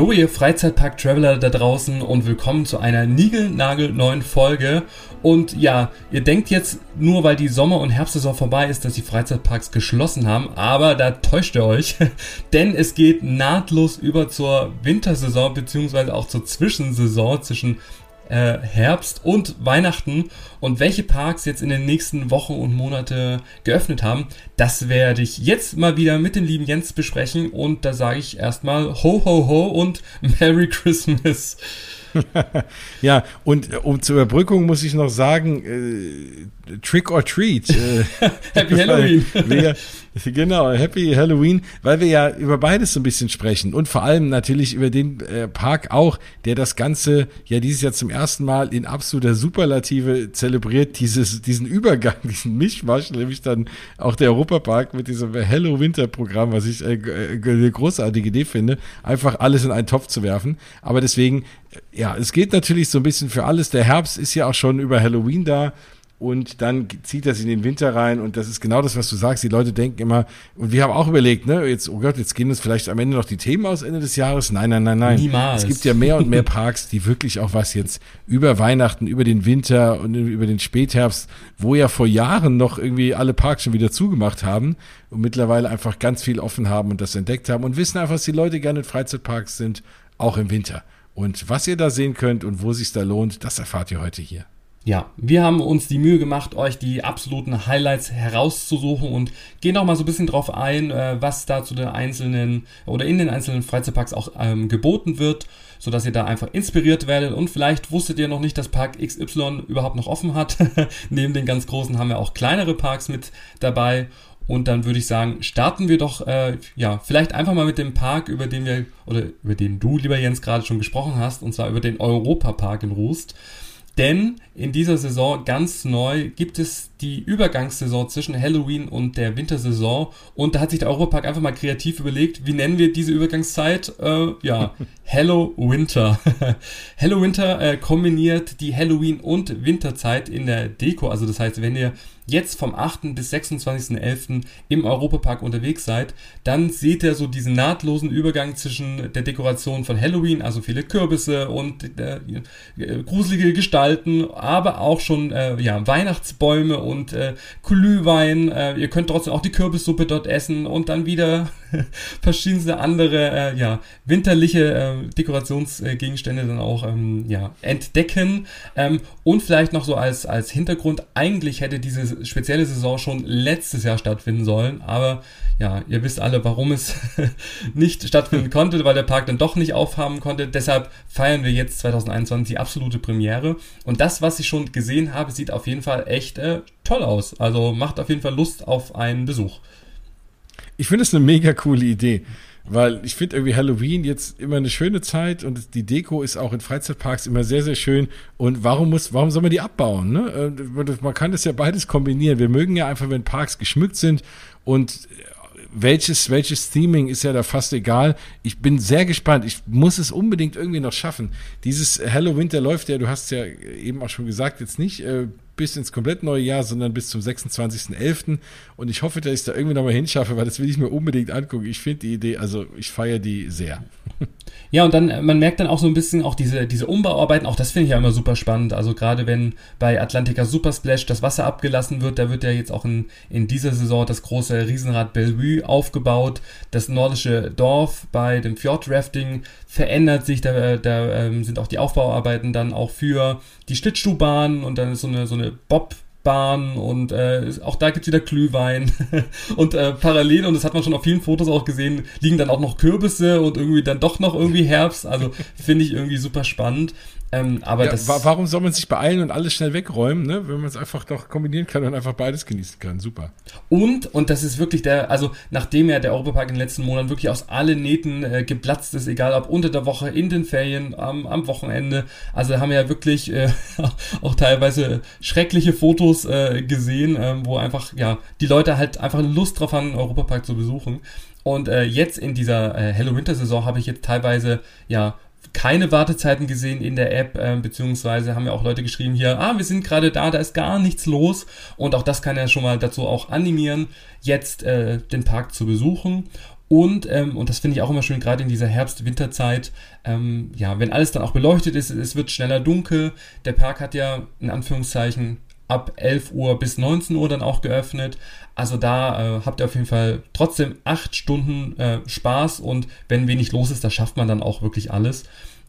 Hallo ihr Freizeitpark-Traveler da draußen und willkommen zu einer niegelnagelneuen Folge. Und ja, ihr denkt jetzt nur, weil die Sommer- und Herbstsaison vorbei ist, dass die Freizeitparks geschlossen haben, aber da täuscht ihr euch, denn es geht nahtlos über zur Wintersaison beziehungsweise auch zur Zwischensaison zwischen äh, Herbst und Weihnachten und welche Parks jetzt in den nächsten Wochen und Monate geöffnet haben, das werde ich jetzt mal wieder mit dem lieben Jens besprechen und da sage ich erstmal ho ho ho und Merry Christmas. ja, und äh, um zur Überbrückung muss ich noch sagen, äh, Trick or Treat. Äh, Happy Halloween. Wir, genau, Happy Halloween, weil wir ja über beides so ein bisschen sprechen und vor allem natürlich über den äh, Park auch, der das Ganze ja dieses Jahr zum ersten Mal in absoluter Superlative zelebriert, dieses, diesen Übergang, diesen Mischmasch, nämlich dann auch der Europapark mit diesem Hello-Winter-Programm, was ich äh, äh, eine großartige Idee finde, einfach alles in einen Topf zu werfen. Aber deswegen, ja, es geht natürlich so ein bisschen für alles. Der Herbst ist ja auch schon über Halloween da und dann zieht das in den Winter rein und das ist genau das, was du sagst. Die Leute denken immer, und wir haben auch überlegt, ne, jetzt, oh Gott, jetzt gehen uns vielleicht am Ende noch die Themen aus Ende des Jahres. Nein, nein, nein, nein. Niemals. Es gibt ja mehr und mehr Parks, die wirklich auch was jetzt über Weihnachten, über den Winter und über den Spätherbst, wo ja vor Jahren noch irgendwie alle Parks schon wieder zugemacht haben und mittlerweile einfach ganz viel offen haben und das entdeckt haben und wissen einfach, dass die Leute gerne in Freizeitparks sind, auch im Winter. Und was ihr da sehen könnt und wo sich da lohnt, das erfahrt ihr heute hier. Ja, wir haben uns die Mühe gemacht, euch die absoluten Highlights herauszusuchen und gehen auch mal so ein bisschen drauf ein, äh, was da zu den einzelnen oder in den einzelnen Freizeitparks auch ähm, geboten wird, so dass ihr da einfach inspiriert werdet und vielleicht wusstet ihr noch nicht, dass Park XY überhaupt noch offen hat. Neben den ganz großen haben wir auch kleinere Parks mit dabei und dann würde ich sagen, starten wir doch, äh, ja, vielleicht einfach mal mit dem Park, über den wir, oder über den du, lieber Jens, gerade schon gesprochen hast, und zwar über den Europapark in Rust. Denn in dieser Saison ganz neu gibt es die Übergangssaison zwischen Halloween und der Wintersaison. Und da hat sich der Europapark einfach mal kreativ überlegt, wie nennen wir diese Übergangszeit? Äh, ja, Hello Winter. Hello Winter äh, kombiniert die Halloween- und Winterzeit in der Deko. Also das heißt, wenn ihr jetzt vom 8. bis 26.11. im Europapark unterwegs seid, dann seht ihr so diesen nahtlosen Übergang zwischen der Dekoration von Halloween, also viele Kürbisse und äh, äh, gruselige Gestalten, aber auch schon äh, ja, Weihnachtsbäume und äh, Glühwein. Äh, ihr könnt trotzdem auch die Kürbissuppe dort essen und dann wieder verschiedenste andere äh, ja, winterliche äh, Dekorationsgegenstände dann auch ähm, ja, entdecken. Ähm, und vielleicht noch so als, als Hintergrund, eigentlich hätte diese spezielle Saison schon letztes Jahr stattfinden sollen, aber ja, ihr wisst alle, warum es nicht stattfinden konnte, weil der Park dann doch nicht aufhaben konnte. Deshalb feiern wir jetzt 2021 die absolute Premiere. Und das, was ich schon gesehen habe, sieht auf jeden Fall echt äh, toll aus. Also macht auf jeden Fall Lust auf einen Besuch. Ich finde es eine mega coole Idee. Weil ich finde irgendwie Halloween jetzt immer eine schöne Zeit und die Deko ist auch in Freizeitparks immer sehr, sehr schön. Und warum muss, warum soll man die abbauen? Ne? Äh, man kann das ja beides kombinieren. Wir mögen ja einfach, wenn Parks geschmückt sind und welches, welches Theming ist ja da fast egal. Ich bin sehr gespannt. Ich muss es unbedingt irgendwie noch schaffen. Dieses Hello Winter läuft ja, du hast ja eben auch schon gesagt, jetzt nicht äh, bis ins komplett neue Jahr, sondern bis zum 26.11. Und ich hoffe, dass ich da irgendwie nochmal hinschaffe, weil das will ich mir unbedingt angucken. Ich finde die Idee, also ich feiere die sehr. Ja, und dann, man merkt dann auch so ein bisschen auch diese, diese Umbauarbeiten, auch das finde ich ja immer super spannend. Also gerade wenn bei Atlantica Super Splash das Wasser abgelassen wird, da wird ja jetzt auch in, in dieser Saison das große Riesenrad Bellevue aufgebaut. Das nordische Dorf bei dem Fjordrafting verändert sich, da, da ähm, sind auch die Aufbauarbeiten dann auch für die Schlittschuhbahn und dann ist so eine, so eine Bob- Bahn und äh, auch da gibt's wieder Glühwein. Und äh, parallel und das hat man schon auf vielen Fotos auch gesehen, liegen dann auch noch Kürbisse und irgendwie dann doch noch irgendwie Herbst, also finde ich irgendwie super spannend ähm, aber ja, das warum soll man sich beeilen und alles schnell wegräumen, ne? wenn man es einfach doch kombinieren kann und einfach beides genießen kann? Super. Und, und das ist wirklich der, also nachdem ja der Europapark in den letzten Monaten wirklich aus allen Nähten äh, geplatzt ist, egal ob unter der Woche, in den Ferien, am, am Wochenende, also haben wir ja wirklich äh, auch teilweise schreckliche Fotos äh, gesehen, äh, wo einfach, ja, die Leute halt einfach Lust drauf haben, den Europapark zu besuchen. Und äh, jetzt in dieser äh, Hello-Winter-Saison habe ich jetzt teilweise ja keine Wartezeiten gesehen in der App, äh, beziehungsweise haben ja auch Leute geschrieben hier, ah, wir sind gerade da, da ist gar nichts los. Und auch das kann ja schon mal dazu auch animieren, jetzt äh, den Park zu besuchen. Und, ähm, und das finde ich auch immer schön, gerade in dieser Herbst-Winterzeit, ähm, ja, wenn alles dann auch beleuchtet ist, es wird schneller dunkel. Der Park hat ja in Anführungszeichen ab 11 Uhr bis 19 Uhr dann auch geöffnet. Also da äh, habt ihr auf jeden Fall trotzdem acht Stunden äh, Spaß und wenn wenig los ist, da schafft man dann auch wirklich alles.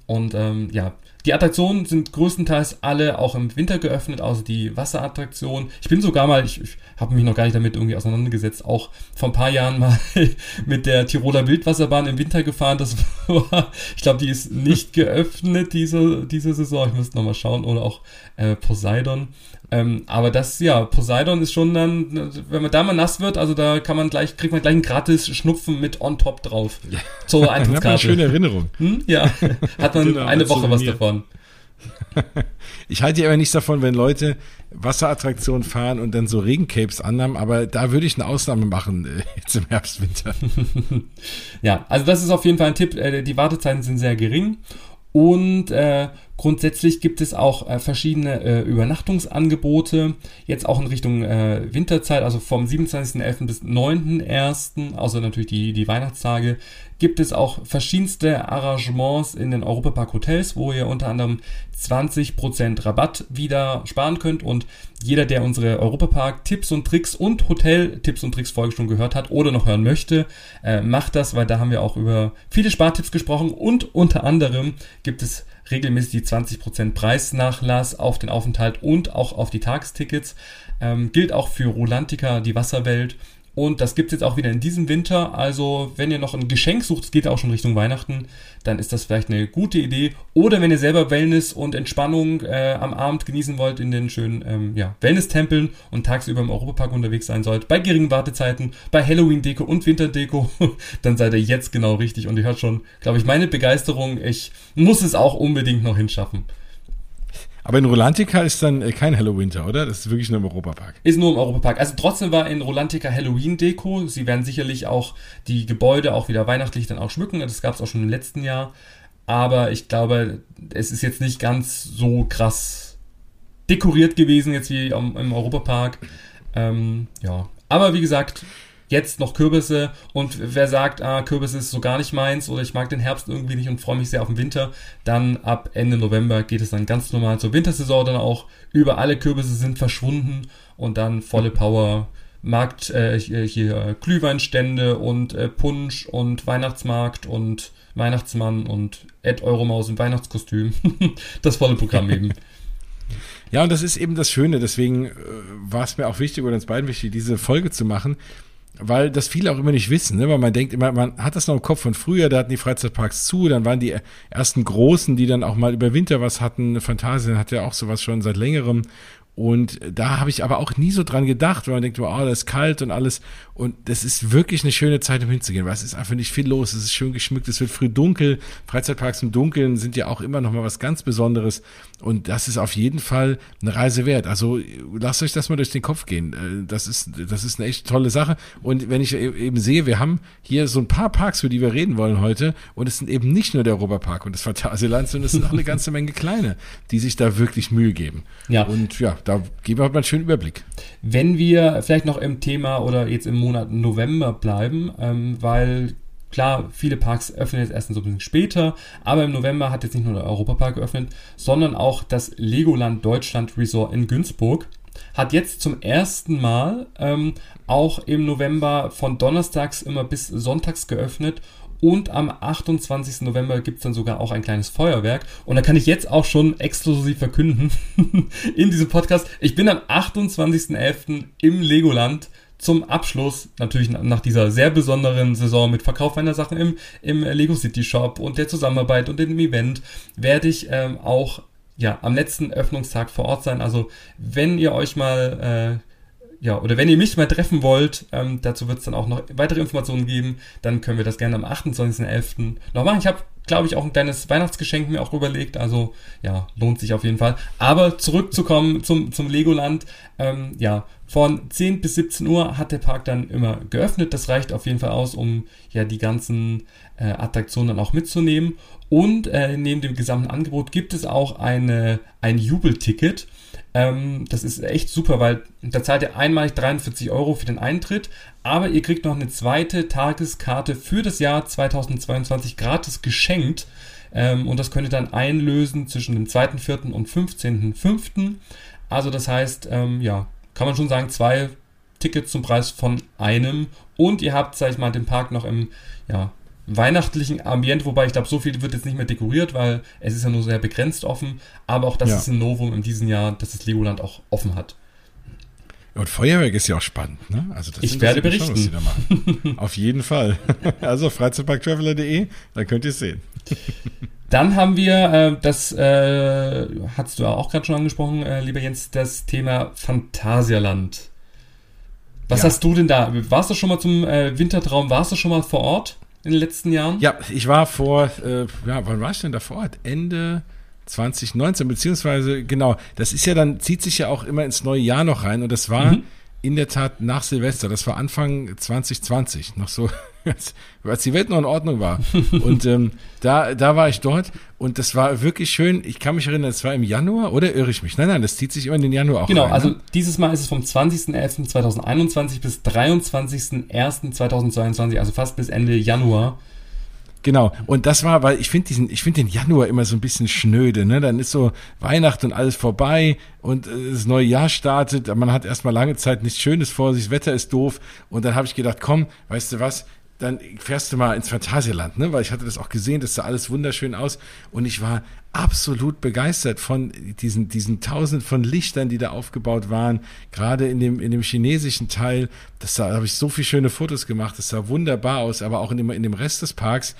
Und ähm, ja, die Attraktionen sind größtenteils alle auch im Winter geöffnet, außer die Wasserattraktion. Ich bin sogar mal, ich, ich habe mich noch gar nicht damit irgendwie auseinandergesetzt, auch vor ein paar Jahren mal mit der Tiroler Wildwasserbahn im Winter gefahren. Das war, ich glaube, die ist nicht geöffnet diese, diese Saison. Ich müsste nochmal schauen. Oder auch äh, Poseidon. Ähm, aber das, ja, Poseidon ist schon dann, wenn man da mal nass wird, also da kann man gleich, kriegt man gleich einen gratis Schnupfen mit on top drauf. Ja. Zur Eintrittskarte. eine schöne Erinnerung. Hm? Ja, hat man genau, eine Woche was davon. Ich halte ja immer nichts davon, wenn Leute Wasserattraktionen fahren und dann so Regencapes anhaben, aber da würde ich eine Ausnahme machen äh, jetzt im Herbst, Winter. ja, also das ist auf jeden Fall ein Tipp. Äh, die Wartezeiten sind sehr gering und äh, grundsätzlich gibt es auch äh, verschiedene äh, Übernachtungsangebote, jetzt auch in Richtung äh, Winterzeit, also vom 27.11. bis 9.1., also natürlich die, die Weihnachtstage, gibt es auch verschiedenste Arrangements in den Europapark Hotels, wo ihr unter anderem 20% Rabatt wieder sparen könnt. Und jeder, der unsere Europapark Tipps und Tricks und Hotel Tipps und Tricks Folge schon gehört hat oder noch hören möchte, äh, macht das, weil da haben wir auch über viele Spartipps gesprochen. Und unter anderem gibt es regelmäßig die 20% Preisnachlass auf den Aufenthalt und auch auf die Tagestickets. Ähm, gilt auch für Rolantica, die Wasserwelt und das gibt's jetzt auch wieder in diesem Winter. Also, wenn ihr noch ein Geschenk sucht, es geht auch schon Richtung Weihnachten, dann ist das vielleicht eine gute Idee. Oder wenn ihr selber Wellness und Entspannung äh, am Abend genießen wollt in den schönen ähm, ja, Wellness-Tempeln und tagsüber im Europapark unterwegs sein sollt, bei geringen Wartezeiten, bei Halloween-Deko und Winterdeko, dann seid ihr jetzt genau richtig. Und ihr hört schon, glaube ich, meine Begeisterung. Ich muss es auch unbedingt noch hinschaffen. Aber in Rolantica ist dann äh, kein Halloween, oder? Das ist wirklich nur im Europapark. Ist nur im Europapark. Also trotzdem war in Rolantica Halloween-Deko. Sie werden sicherlich auch die Gebäude auch wieder weihnachtlich dann auch schmücken. Das gab es auch schon im letzten Jahr. Aber ich glaube, es ist jetzt nicht ganz so krass dekoriert gewesen, jetzt wie im Europapark. Ähm, ja. Aber wie gesagt, jetzt noch Kürbisse und wer sagt, ah, Kürbisse ist so gar nicht meins oder ich mag den Herbst irgendwie nicht und freue mich sehr auf den Winter, dann ab Ende November geht es dann ganz normal zur Wintersaison dann auch. Über alle Kürbisse sind verschwunden und dann volle Power. Markt, äh, hier Glühweinstände und äh, Punsch und Weihnachtsmarkt und Weihnachtsmann und Ed Euromaus im Weihnachtskostüm. das volle Programm eben. Ja, und das ist eben das Schöne, deswegen äh, war es mir auch wichtig oder uns beiden wichtig, diese Folge zu machen, weil das viele auch immer nicht wissen, ne? weil man denkt immer, man hat das noch im Kopf von früher, da hatten die Freizeitparks zu, dann waren die ersten Großen, die dann auch mal über Winter was hatten, Phantasien hat ja auch sowas schon seit längerem und da habe ich aber auch nie so dran gedacht, weil man denkt, wow, das ist kalt und alles. Und das ist wirklich eine schöne Zeit, um hinzugehen, weil es ist einfach nicht viel los. Es ist schön geschmückt, es wird früh dunkel. Freizeitparks im Dunkeln sind ja auch immer noch mal was ganz Besonderes. Und das ist auf jeden Fall eine Reise wert. Also lasst euch das mal durch den Kopf gehen. Äh, das ist, das ist eine echt tolle Sache. Und wenn ich e-, eben sehe, wir haben hier so ein paar Parks, für die wir reden wollen heute. Und es sind eben nicht nur der Europapark und das Phantasialand, sondern es sind auch eine ganze Menge kleine, die sich da wirklich Mühe geben. Ja. Und ja, da geben wir mal einen schönen Überblick. Wenn wir vielleicht noch im Thema oder jetzt im Monat November bleiben, ähm, weil Klar, viele Parks öffnen jetzt erst ein bisschen später, aber im November hat jetzt nicht nur der Europapark geöffnet, sondern auch das Legoland Deutschland Resort in Günzburg hat jetzt zum ersten Mal ähm, auch im November von Donnerstags immer bis Sonntags geöffnet und am 28. November gibt es dann sogar auch ein kleines Feuerwerk. Und da kann ich jetzt auch schon exklusiv verkünden in diesem Podcast. Ich bin am 28.11. im Legoland zum Abschluss, natürlich nach dieser sehr besonderen Saison mit Verkauf meiner Sachen im, im Lego City Shop und der Zusammenarbeit und dem Event, werde ich ähm, auch ja, am letzten Öffnungstag vor Ort sein. Also wenn ihr euch mal äh, ja, oder wenn ihr mich mal treffen wollt, ähm, dazu wird es dann auch noch weitere Informationen geben, dann können wir das gerne am 28.11. noch machen. Ich habe, glaube ich, auch ein kleines Weihnachtsgeschenk mir auch überlegt, also ja, lohnt sich auf jeden Fall. Aber zurückzukommen zum, zum Legoland, ähm, ja, von 10 bis 17 Uhr hat der Park dann immer geöffnet. Das reicht auf jeden Fall aus, um ja die ganzen äh, Attraktionen dann auch mitzunehmen. Und äh, neben dem gesamten Angebot gibt es auch eine, ein Jubelticket Ähm, das ist echt super, weil da zahlt ihr einmalig 43 Euro für den Eintritt, aber ihr kriegt noch eine zweite Tageskarte für das Jahr 2022 gratis geschenkt. Ähm, und das könnt ihr dann einlösen zwischen dem 2.4. und 15.5. Also das heißt, ähm, ja, kann man schon sagen, zwei Tickets zum Preis von einem. Und ihr habt, sag ich mal, den Park noch im ja, weihnachtlichen Ambiente, wobei ich glaube, so viel wird jetzt nicht mehr dekoriert, weil es ist ja nur sehr begrenzt offen. Aber auch das ja. ist ein Novum in diesem Jahr, dass das Legoland auch offen hat. Und Feuerwerk ist ja auch spannend, ne? Also das ich werde berichten. Schon, da Auf jeden Fall. Also freizeitparktraveler.de, dann könnt ihr es sehen. Dann haben wir, äh, das äh, hast du auch gerade schon angesprochen, äh, lieber Jens, das Thema Phantasialand. Was ja. hast du denn da? Warst du schon mal zum äh, Wintertraum? Warst du schon mal vor Ort in den letzten Jahren? Ja, ich war vor, äh, ja, wann war ich denn da vor Ort? Ende 2019, beziehungsweise, genau, das ist ja dann, zieht sich ja auch immer ins neue Jahr noch rein und das war mhm. In der Tat nach Silvester, das war Anfang 2020, noch so als die Welt noch in Ordnung war. Und ähm, da, da war ich dort und das war wirklich schön. Ich kann mich erinnern, es war im Januar oder irre ich mich? Nein, nein, das zieht sich immer in den Januar auch Genau, rein, also ne? dieses Mal ist es vom 20.11.2021 bis 23.01.2022, also fast bis Ende Januar. Genau. Und das war, weil ich finde diesen, ich finde den Januar immer so ein bisschen schnöde, ne? Dann ist so Weihnachten und alles vorbei und äh, das neue Jahr startet. Man hat erstmal lange Zeit nichts Schönes vor sich, das Wetter ist doof. Und dann habe ich gedacht, komm, weißt du was? Dann fährst du mal ins Phantasialand, ne? Weil ich hatte das auch gesehen, das sah alles wunderschön aus und ich war absolut begeistert von diesen diesen Tausend von Lichtern, die da aufgebaut waren, gerade in dem in dem chinesischen Teil. Das da habe ich so viele schöne Fotos gemacht, das sah wunderbar aus, aber auch in dem in dem Rest des Parks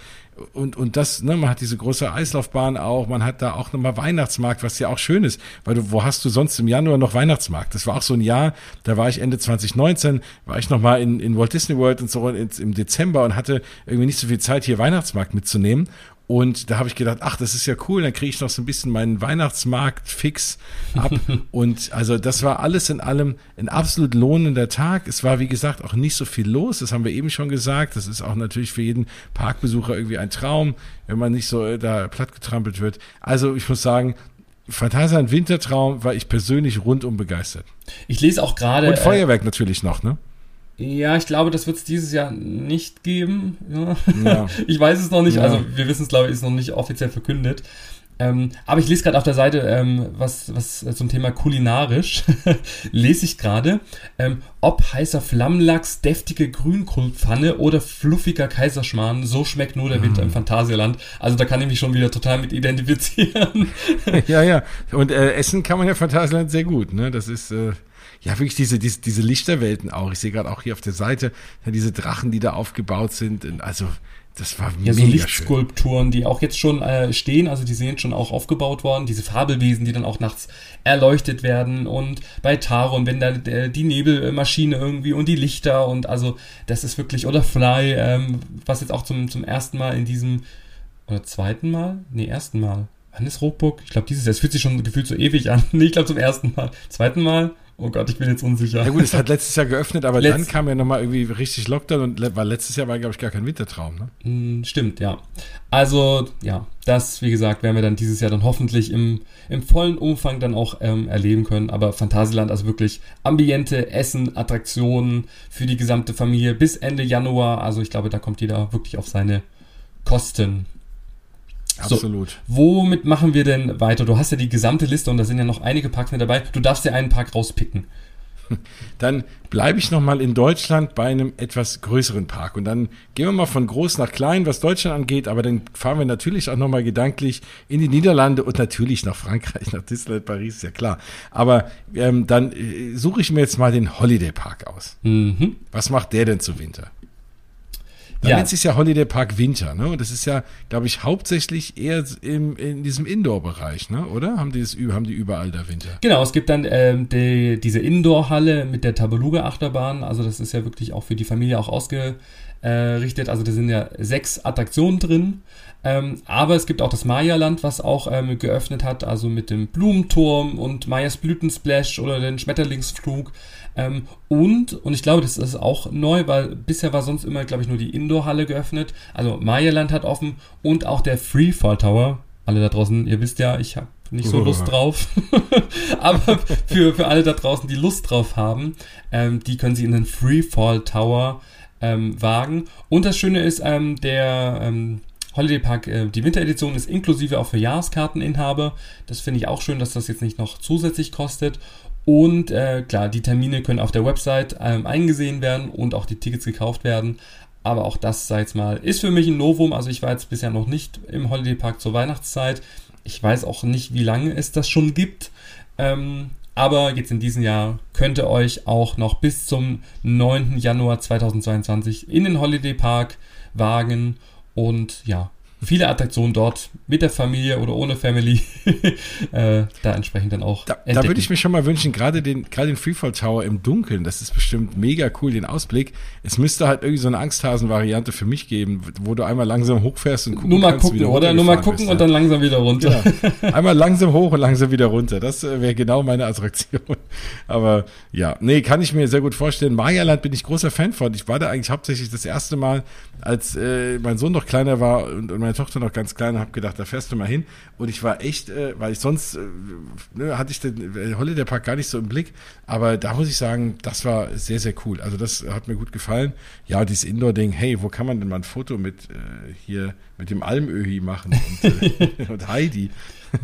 und, und das, ne, man hat diese große Eislaufbahn auch, man hat da auch nochmal Weihnachtsmarkt, was ja auch schön ist, weil du, wo hast du sonst im Januar noch Weihnachtsmarkt? Das war auch so ein Jahr, da war ich Ende 2019, war ich nochmal in, in Walt Disney World und so in, im Dezember und hatte irgendwie nicht so viel Zeit, hier Weihnachtsmarkt mitzunehmen. Und da habe ich gedacht, ach, das ist ja cool, dann kriege ich noch so ein bisschen meinen Weihnachtsmarkt fix ab. und also das war alles in allem ein absolut lohnender Tag. Es war, wie gesagt, auch nicht so viel los. Das haben wir eben schon gesagt. Das ist auch natürlich für jeden Parkbesucher irgendwie ein Traum, wenn man nicht so äh, da plattgetrampelt wird. Also ich muss sagen, Phantasialand Wintertraum war ich persönlich rundum begeistert. Ich lese auch gerade. Und Feuerwerk äh, natürlich noch, ne? Ja, ich glaube, das wird es dieses Jahr nicht geben. Ja. Ja. Ich weiß es noch nicht, ja. also wir wissen es, glaube ich, ist noch nicht offiziell verkündet. Ähm, aber ich lese gerade auf der Seite ähm, was, was zum Thema kulinarisch. lese ich gerade, ähm, ob heißer Flammlachs, deftige Grünkohlpfanne oder fluffiger Kaiserschmarrn, so schmeckt nur der Winter mm. im Phantasialand. Also da kann ich mich schon wieder total mit identifizieren. ja, ja. Und äh, essen kann man ja Phantasialand sehr gut, ne? Das ist. Äh ja, wirklich diese, diese, diese Lichterwelten auch. Ich sehe gerade auch hier auf der Seite diese Drachen, die da aufgebaut sind. Also, das war ja, so Lichtskulpturen, schön. die auch jetzt schon äh, stehen, also die sind schon auch aufgebaut worden. Diese Fabelwesen, die dann auch nachts erleuchtet werden. Und bei Taron, wenn da äh, die Nebelmaschine irgendwie und die Lichter und also das ist wirklich, oder Fly, ähm, was jetzt auch zum, zum ersten Mal in diesem, oder zweiten Mal? Nee, ersten Mal. Wann ist Rockburg? Ich glaube, dieses Jahr. Es fühlt sich schon gefühlt so ewig an. Nee, ich glaube zum ersten Mal. Zweiten Mal? Oh Gott, ich bin jetzt unsicher. Ja gut, es hat letztes Jahr geöffnet, aber Letz dann kam ja nochmal irgendwie richtig Lockdown und weil letztes Jahr war, glaube ich, gar kein Wintertraum, ne? Hm, stimmt, ja. Also, ja, das, wie gesagt, werden wir dann dieses Jahr dann hoffentlich im, im vollen Umfang dann auch ähm, erleben können. Aber Phantasialand, also wirklich Ambiente, Essen, Attraktionen für die gesamte Familie bis Ende Januar. Also ich glaube, da kommt jeder wirklich auf seine Kosten. Absolut. So, womit machen wir denn weiter? Du hast ja die gesamte Liste und da sind ja noch einige Parks mit dabei. Du darfst dir einen Park rauspicken. Dann bleibe ich nochmal in Deutschland bei einem etwas größeren Park. Und dann gehen wir mal von groß nach klein, was Deutschland angeht. Aber dann fahren wir natürlich auch nochmal gedanklich in die Niederlande und natürlich nach Frankreich, nach Disneyland Paris, ist ja klar. Aber ähm, dann äh, suche ich mir jetzt mal den Holiday Park aus. Mhm. Was macht der denn zu Winter? Dann ja. nennt sich ja Holiday Park Winter, ne? Und das ist ja, glaube ich, hauptsächlich eher im, in diesem Indoor-Bereich, ne? Oder? Haben die, das, haben die überall da Winter? Genau, es gibt dann ähm, die, diese Indoor-Halle mit der Tabaluga-Achterbahn. Also das ist ja wirklich auch für die Familie auch ausgerichtet. Also da sind ja sechs Attraktionen drin. Ähm, aber es gibt auch das Maya-Land, was auch ähm, geöffnet hat, also mit dem Blumenturm und Mayas Blütensplash oder den Schmetterlingsflug. Ähm, und, und ich glaube, das ist auch neu, weil bisher war sonst immer, glaube ich, nur die Indoor-Halle geöffnet. Also Maya-Land hat offen und auch der Freefall Tower. alle da draußen, ihr wisst ja, ich habe nicht so Lust drauf. Aber für, für alle da draußen, die Lust drauf haben, ähm, die können sie in den Freefall Tower ähm, wagen. Und das Schöne ist, ähm, der ähm, Holiday Park, äh, die Winteredition ist inklusive auch für Jahreskarteninhaber. Das finde ich auch schön, dass das jetzt nicht noch zusätzlich kostet. Und äh, klar, die Termine können auf der Website ähm, eingesehen werden und auch die Tickets gekauft werden. Aber auch das, sag ich mal, ist für mich ein Novum. Also ich war jetzt bisher noch nicht im Holiday Park zur Weihnachtszeit. Ich weiß auch nicht, wie lange es das schon gibt. Ähm, aber jetzt in diesem Jahr könnt ihr euch auch noch bis zum 9. Januar 2022 in den Holiday Park wagen. Und ja, viele Attraktionen dort mit der Familie oder ohne Family äh, da entsprechend dann auch. Da, da würde ich mir schon mal wünschen, gerade den, gerade den Freefall Tower im Dunkeln, das ist bestimmt mega cool, den Ausblick. Es müsste halt irgendwie so eine Angsthasen-Variante für mich geben, wo du einmal langsam hochfährst und gucken Nur mal kannst, gucken, oder? Nur mal gucken bist, und dann langsam wieder runter. Genau. Einmal langsam hoch und langsam wieder runter. Das äh, wäre genau meine Attraktion. Aber ja, nee, kann ich mir sehr gut vorstellen. Marialand bin ich großer Fan von. Ich war da eigentlich hauptsächlich das erste Mal, als äh, mein Sohn noch kleiner war und, und meine Tochter noch ganz klein und habe gedacht, da fährst du mal hin. Und ich war echt, äh, weil ich sonst äh, ne, hatte ich den äh, Holiday Park gar nicht so im Blick. Aber da muss ich sagen, das war sehr, sehr cool. Also das hat mir gut gefallen. Ja, dieses Indoor-Ding, hey, wo kann man denn mal ein Foto mit äh, hier mit dem Almöhi machen und, äh, und Heidi?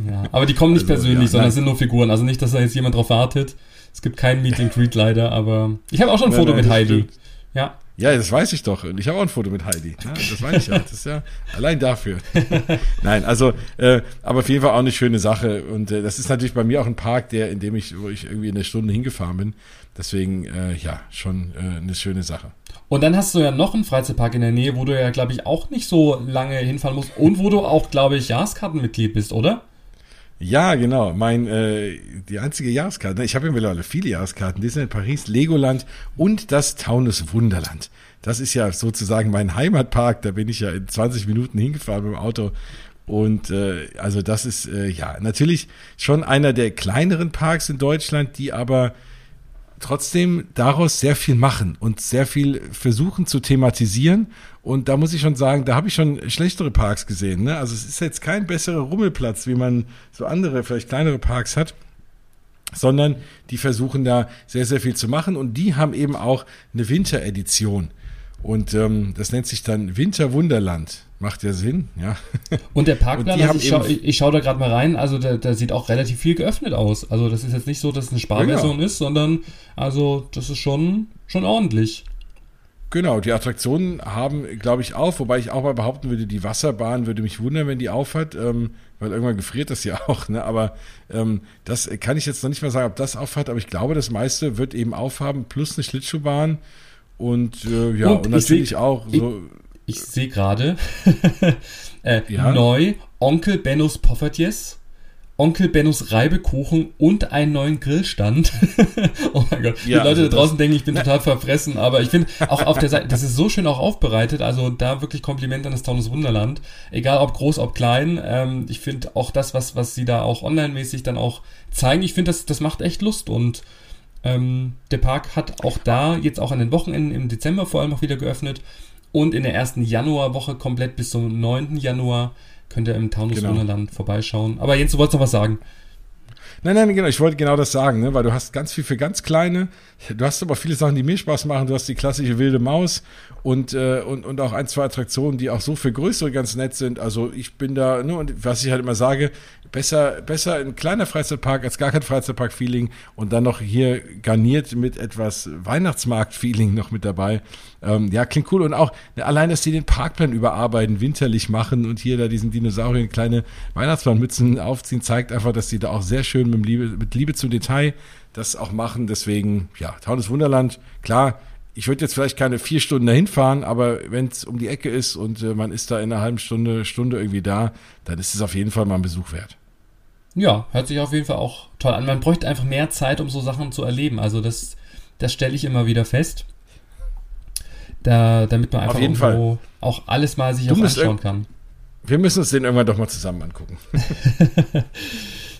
Ja, aber die kommen nicht also, persönlich, ja, sondern sind nur Figuren. Also nicht, dass da jetzt jemand drauf wartet. Es gibt kein Meet and Greet leider, aber ich habe auch schon ein Foto nein, mit Heidi. Stimmt. Ja. Ja, das weiß ich doch. Und ich habe auch ein Foto mit Heidi. Ja, das weiß ich ja. Das ist ja allein dafür. Nein, also, äh, aber auf jeden Fall auch eine schöne Sache. Und äh, das ist natürlich bei mir auch ein Park, der, in dem ich, wo ich irgendwie eine Stunde hingefahren bin. Deswegen, äh, ja, schon äh, eine schöne Sache. Und dann hast du ja noch einen Freizeitpark in der Nähe, wo du ja, glaube ich, auch nicht so lange hinfahren musst und wo du auch, glaube ich, Jahreskartenmitglied bist, oder? Ja, genau. Mein äh, die einzige Jahreskarte. Ich habe ja mittlerweile viele Jahreskarten. Disneyland Paris, Legoland und das Taunus Wunderland. Das ist ja sozusagen mein Heimatpark. Da bin ich ja in 20 Minuten hingefahren mit dem Auto. Und äh, also das ist äh, ja natürlich schon einer der kleineren Parks in Deutschland, die aber trotzdem daraus sehr viel machen und sehr viel versuchen zu thematisieren. Und da muss ich schon sagen, da habe ich schon schlechtere Parks gesehen. Ne? Also es ist jetzt kein besserer Rummelplatz, wie man so andere, vielleicht kleinere Parks hat sondern die versuchen da sehr, sehr viel zu machen und die haben eben auch eine Winteredition. Und ähm, das nennt sich dann Winterwunderland. Macht ja Sinn, ja. Und der Parkplan, also ich, schaue ich schau da gerade mal rein, also der, der sieht auch relativ viel geöffnet aus. Also das ist jetzt nicht so, dass es eine Sparversion ja. ist, sondern also das ist schon, schon ordentlich. Genau, die Attraktionen haben, glaube ich, auf, wobei ich auch mal behaupten würde, die Wasserbahn würde mich wundern, wenn die aufhat, ähm, weil irgendwann gefriert das ja auch, ne? Aber ähm, das kann ich jetzt noch nicht mal sagen, ob das aufhat, aber ich glaube, das meiste wird eben aufhaben, plus eine Schlittschuhbahn und äh, ja, und, und natürlich seh, auch so. Ich, ich sehe gerade äh, ja? neu Onkel Bennos Poffertjes, Onkel Bennos Reibekuchen und einen neuen Grillstand. oh mein Gott. Ja, die Leute also da draußen denken, ich bin total verfressen, aber ich finde auch auf der Seite, das ist so schön auch aufbereitet. Also da wirklich Kompliment an das Taunus Wunderland. Egal ob groß, ob klein. Ähm, ich finde auch das, was, was sie da auch online-mäßig dann auch zeigen, ich finde, das, das macht echt Lust und ähm, der Park hat auch da jetzt auch an den Wochenenden im Dezember vor allem auch wieder geöffnet und in der ersten Januarwoche komplett bis zum 9. Januar könnt ihr im Taunus genau. Wunderland vorbeischauen. Aber Jens, du wolltest noch was sagen. Nein, nein, genau, ich wollte genau das sagen, ne? weil du hast ganz viel für ganz kleine, du hast aber viele Sachen, die mir Spaß machen, du hast die klassische wilde Maus und, äh, und, und auch ein, zwei Attraktionen, die auch so für größere ganz nett sind. Also ich bin da, ne, und was ich halt immer sage, besser, besser ein kleiner Freizeitpark als gar kein Freizeitpark-Feeling und dann noch hier garniert mit etwas Weihnachtsmarkt-Feeling noch mit dabei. Ähm, ja, klingt cool. Und auch ne, allein, dass die den Parkplan überarbeiten, winterlich machen und hier da diesen Dinosaurier kleine Weihnachtsmannmützen aufziehen, zeigt einfach, dass die da auch sehr schön mit Liebe, mit Liebe zum Detail das auch machen. Deswegen, ja, Taunus Wunderland, klar, ich würde jetzt vielleicht keine vier Stunden dahin fahren, aber wenn es um die Ecke ist und äh, man ist da in einer halben Stunde, Stunde irgendwie da, dann ist es auf jeden Fall mal ein Besuch wert. Ja, hört sich auf jeden Fall auch toll an. Man bräuchte einfach mehr Zeit, um so Sachen zu erleben. Also das, das stelle ich immer wieder fest. Da, damit man einfach irgendwo auch alles mal sich auch anschauen kann. Wir müssen uns den irgendwann doch mal zusammen angucken.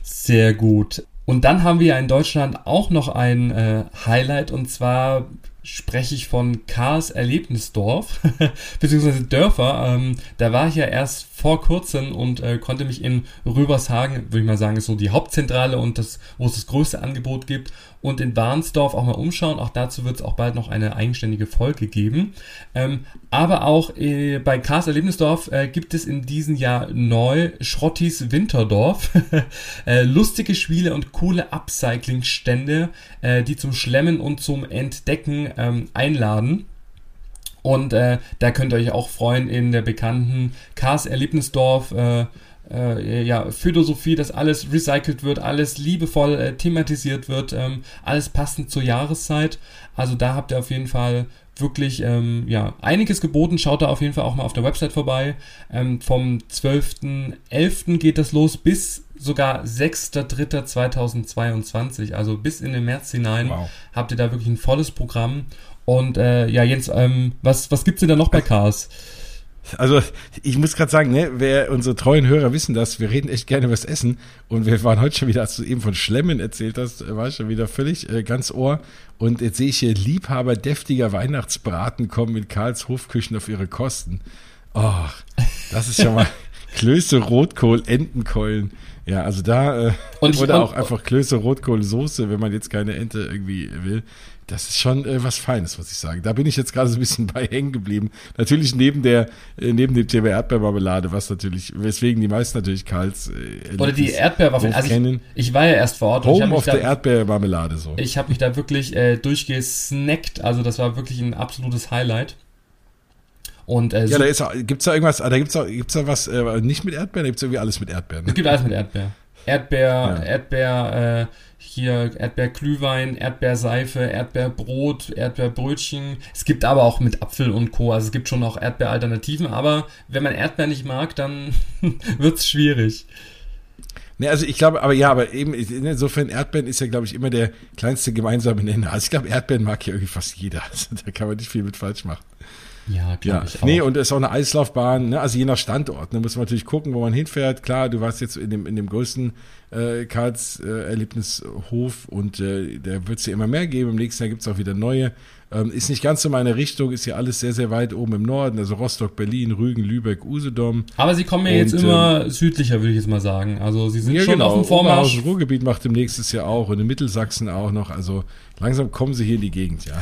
Sehr gut. Und dann haben wir in Deutschland auch noch ein äh, Highlight und zwar spreche ich von Karls Erlebnisdorf, beziehungsweise Dörfer. Ähm, da war ich ja erst vor kurzem und äh, konnte mich in Röbershagen, würde ich mal sagen, ist so die Hauptzentrale und das, wo es das größte Angebot gibt und in Barnsdorf auch mal umschauen. Auch dazu wird es auch bald noch eine eigenständige Folge geben. Ähm, aber auch äh, bei Cars Erlebnisdorf äh, gibt es in diesem Jahr neu Schrottis Winterdorf. äh, lustige Spiele und coole Upcycling-Stände, äh, die zum Schlemmen und zum Entdecken ähm, einladen. Und äh, da könnt ihr euch auch freuen in der bekannten Cars Erlebnisdorf. Äh, äh, ja, Philosophie, dass alles recycelt wird, alles liebevoll äh, thematisiert wird, ähm, alles passend zur Jahreszeit. Also da habt ihr auf jeden Fall wirklich ähm, ja, einiges geboten. Schaut da auf jeden Fall auch mal auf der Website vorbei. Ähm, vom 12.11. geht das los bis sogar 6.3.2022, also bis in den März hinein wow. habt ihr da wirklich ein volles Programm. Und äh, ja, Jens, ähm, was, was gibt's denn da noch bei Cars? Also ich muss gerade sagen, ne, wer unsere treuen Hörer wissen das, wir reden echt gerne über das Essen und wir waren heute schon wieder, als du eben von Schlemmen erzählt hast, war ich schon wieder völlig äh, ganz Ohr und jetzt sehe ich hier Liebhaber deftiger Weihnachtsbraten kommen in Karls Hofküchen auf ihre Kosten. Oh, das ist schon mal Klöße Rotkohl, Entenkeulen. Ja, also da äh, und oder auch einfach Klöße Rotkohlsoße, wenn man jetzt keine Ente irgendwie will. Das ist schon äh, was Feines, muss ich sagen. Da bin ich jetzt gerade so ein bisschen bei hängen geblieben. Natürlich neben der, äh, neben dem Thema Erdbeermarmelade, was natürlich, weswegen die meisten natürlich Karls äh, Oder die Erdbeerwaffeln. Also ich, ich, war ja erst vor Ort. Home und ich of der Erdbeermarmelade so. Ich habe mich da wirklich äh, durchgesnackt. Also das war wirklich ein absolutes Highlight. Und, äh, ja, da ist, gibt's da irgendwas, da gibt's da, gibt's da was, äh, nicht mit Erdbeeren, da gibt's irgendwie alles mit Erdbeeren. Ne? Es gibt alles mit Erdbeer. Erdbeer, ja. Erdbeer, äh, hier Erdbeerglühwein, Erdbeerseife, Erdbeerbrot, Erdbeerbrötchen. Es gibt aber auch mit Apfel und Co. Also es gibt schon auch Erdbeeralternativen, aber wenn man Erdbeer nicht mag, dann wird's schwierig. Ne, also ich glaube, aber ja, aber eben, insofern Erdbeeren ist ja, glaube ich, immer der kleinste gemeinsame Nenner. Also ich glaube, Erdbeeren mag ja irgendwie fast jeder. Also da kann man nicht viel mit falsch machen. Ja, ja. ich auch. Nee, und es ist auch eine Eislaufbahn, ne? also je nach Standort. Da ne? muss man natürlich gucken, wo man hinfährt. Klar, du warst jetzt in dem, in dem größten äh, Karts-Erlebnishof äh, und äh, da wird es ja immer mehr geben. Im nächsten Jahr gibt es auch wieder neue. Ähm, ist nicht ganz so meine Richtung, ist ja alles sehr, sehr weit oben im Norden, also Rostock, Berlin, Rügen, Lübeck, Usedom. Aber sie kommen ja jetzt immer ähm, südlicher, würde ich jetzt mal sagen. Also sie sind ja, schon genau, auf dem Vormarsch. Ruhrgebiet macht im nächstes Jahr auch und in Mittelsachsen auch noch. Also langsam kommen sie hier in die Gegend, ja.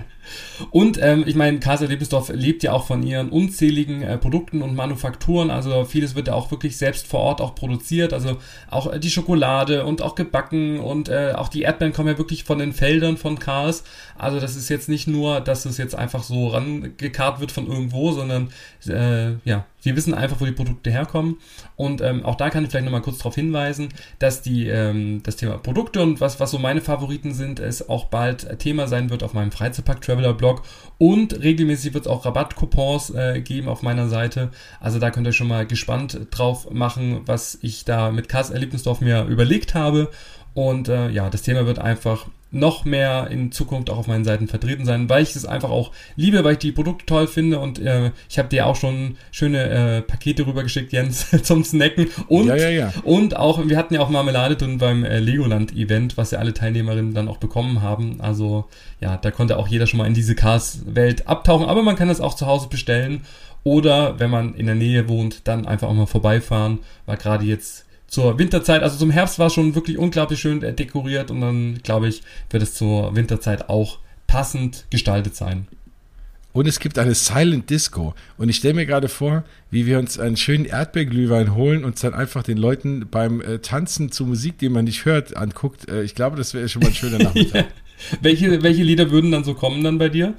und ähm, ich meine, Kaiser Lebensdorf lebt ja auch von ihren unzähligen äh, Produkten und Manufakturen. Also vieles wird ja auch wirklich selbst vor Ort auch produziert. Also auch äh, die Schokolade und auch gebacken und äh, auch die Erdbeeren kommen ja wirklich von den Feldern von Kars. Also das ist jetzt nicht nur, dass es jetzt einfach so rangekarrt wird von irgendwo, sondern äh, ja, wir wissen einfach, wo die Produkte herkommen. Und ähm, auch da kann ich vielleicht nochmal kurz darauf hinweisen, dass die, ähm, das Thema Produkte und was, was so meine Favoriten sind, auch bald Thema sein wird auf meinem Freizeitpark Traveler Blog. Und regelmäßig wird es auch Rabattcoupons äh, geben auf meiner Seite. Also da könnt ihr schon mal gespannt drauf machen, was ich da mit Kars Erlebnisdorf mir überlegt habe. Und äh, ja, das Thema wird einfach noch mehr in Zukunft auch auf meinen Seiten vertreten sein, weil ich es einfach auch liebe, weil ich die Produkte toll finde und äh, ich habe dir auch schon schöne äh, Pakete rübergeschickt, Jens, zum Snacken und ja, ja, ja. und auch wir hatten ja auch Marmelade drin beim äh, Legoland Event, was ja alle Teilnehmerinnen dann auch bekommen haben. Also ja, da konnte auch jeder schon mal in diese Cars Welt abtauchen, aber man kann das auch zu Hause bestellen oder wenn man in der Nähe wohnt, dann einfach auch mal vorbeifahren, weil gerade jetzt zur Winterzeit, also zum Herbst war es schon wirklich unglaublich schön dekoriert und dann glaube ich, wird es zur Winterzeit auch passend gestaltet sein. Und es gibt eine Silent Disco. Und ich stelle mir gerade vor, wie wir uns einen schönen Erdbeerglühwein holen und dann einfach den Leuten beim äh, Tanzen zu Musik, die man nicht hört, anguckt. Äh, ich glaube, das wäre schon mal ein schöner Nachmittag. ja. welche, welche Lieder würden dann so kommen dann bei dir?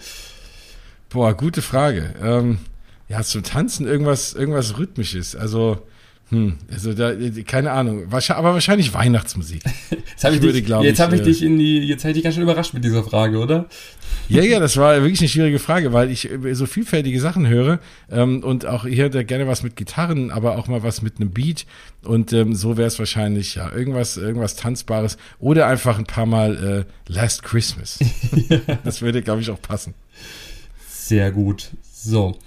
Boah, gute Frage. Ähm, ja, zum Tanzen irgendwas, irgendwas Rhythmisches. Also hm, also da, keine Ahnung, aber wahrscheinlich Weihnachtsmusik. jetzt habe ich, ich, dich, jetzt hab ich äh, dich in die, jetzt hätte ich ganz schön überrascht mit dieser Frage, oder? Ja, ja, das war wirklich eine schwierige Frage, weil ich äh, so vielfältige Sachen höre ähm, und auch hier da gerne was mit Gitarren, aber auch mal was mit einem Beat und ähm, so wäre es wahrscheinlich ja irgendwas, irgendwas tanzbares oder einfach ein paar Mal äh, Last Christmas. das würde, glaube ich, auch passen. Sehr gut. So,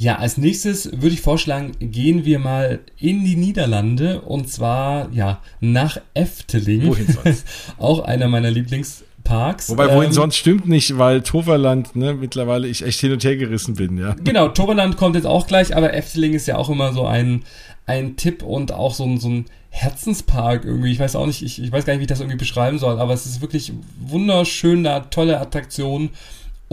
ja, als nächstes würde ich vorschlagen, gehen wir mal in die Niederlande und zwar ja nach Efteling. Wohin sonst? Auch einer meiner Lieblingsparks Parks. Wobei, wohin ähm, sonst stimmt nicht, weil Toverland, ne, mittlerweile ich echt hin und her gerissen bin, ja. Genau, Toverland kommt jetzt auch gleich, aber Efteling ist ja auch immer so ein, ein Tipp und auch so ein, so ein Herzenspark irgendwie. Ich weiß auch nicht, ich, ich weiß gar nicht, wie ich das irgendwie beschreiben soll, aber es ist wirklich wunderschöne, tolle Attraktion.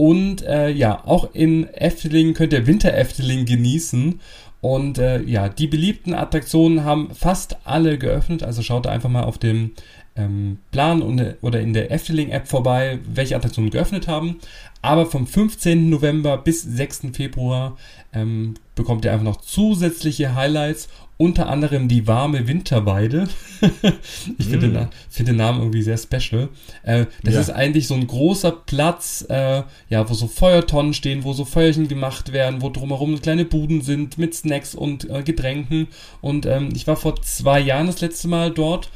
Und äh, ja, auch in Efteling könnt ihr Winter Efteling genießen. Und äh, ja, die beliebten Attraktionen haben fast alle geöffnet. Also schaut einfach mal auf dem ähm, Plan und, oder in der Efteling-App vorbei, welche Attraktionen geöffnet haben. Aber vom 15. November bis 6. Februar ähm, bekommt ihr einfach noch zusätzliche Highlights unter anderem die warme Winterweide. ich mm. finde, den, find den Namen irgendwie sehr special. Äh, das ja. ist eigentlich so ein großer Platz, äh, ja, wo so Feuertonnen stehen, wo so Feuerchen gemacht werden, wo drumherum kleine Buden sind mit Snacks und äh, Getränken. Und ähm, ich war vor zwei Jahren das letzte Mal dort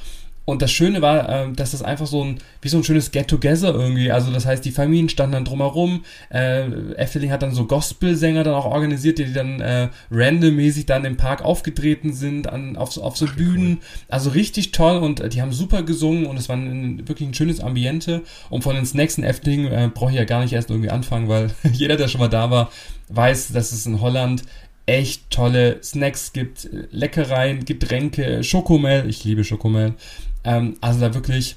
und das Schöne war, äh, dass das einfach so ein, wie so ein schönes Get-Together irgendwie, also das heißt, die Familien standen dann drumherum, äh, Efteling hat dann so Gospelsänger dann auch organisiert, die, die dann äh, randommäßig dann im Park aufgetreten sind, an, auf, auf so Ach, Bühnen, cool. also richtig toll und äh, die haben super gesungen und es war ein, wirklich ein schönes Ambiente und von den Snacks in Efteling äh, brauche ich ja gar nicht erst irgendwie anfangen, weil jeder, der schon mal da war, weiß, dass es in Holland echt tolle Snacks gibt, Leckereien, Getränke, Schokomel, ich liebe Schokomel, ähm, also da wirklich.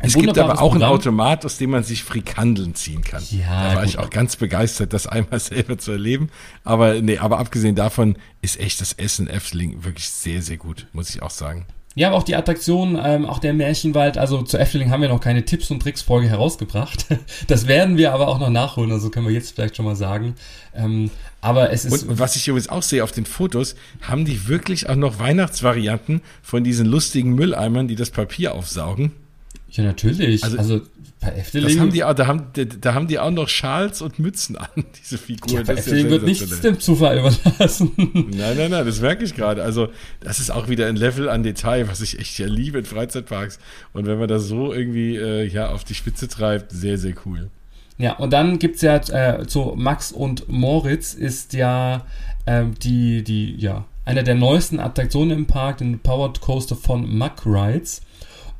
Es gibt aber auch Programm. einen Automat, aus dem man sich Frikandeln ziehen kann. Ja, da war gut. ich auch ganz begeistert, das einmal selber zu erleben. Aber nee, aber abgesehen davon ist echt das Essen Efteling wirklich sehr, sehr gut, muss ich auch sagen. Ja, aber auch die Attraktion, ähm, auch der Märchenwald, also zu Efteling haben wir noch keine Tipps und Tricks Folge herausgebracht. Das werden wir aber auch noch nachholen, also können wir jetzt vielleicht schon mal sagen. Ähm, aber es ist. Und, und, was ich übrigens auch sehe auf den Fotos, haben die wirklich auch noch Weihnachtsvarianten von diesen lustigen Mülleimern, die das Papier aufsaugen? Ja, natürlich. Also, also bei Efteling. Das haben die, da, haben, da haben die auch noch Schals und Mützen an, diese Figuren. Ja, bei das Efteling ja wird nichts dem Zufall überlassen. Nein, nein, nein, das merke ich gerade. Also, das ist auch wieder ein Level an Detail, was ich echt ja liebe in Freizeitparks. Und wenn man das so irgendwie äh, ja, auf die Spitze treibt, sehr, sehr cool. Ja, und dann gibt's ja äh, zu Max und Moritz ist ja äh, die, die, ja, einer der neuesten Attraktionen im Park, den Powered Coaster von Mack Rides.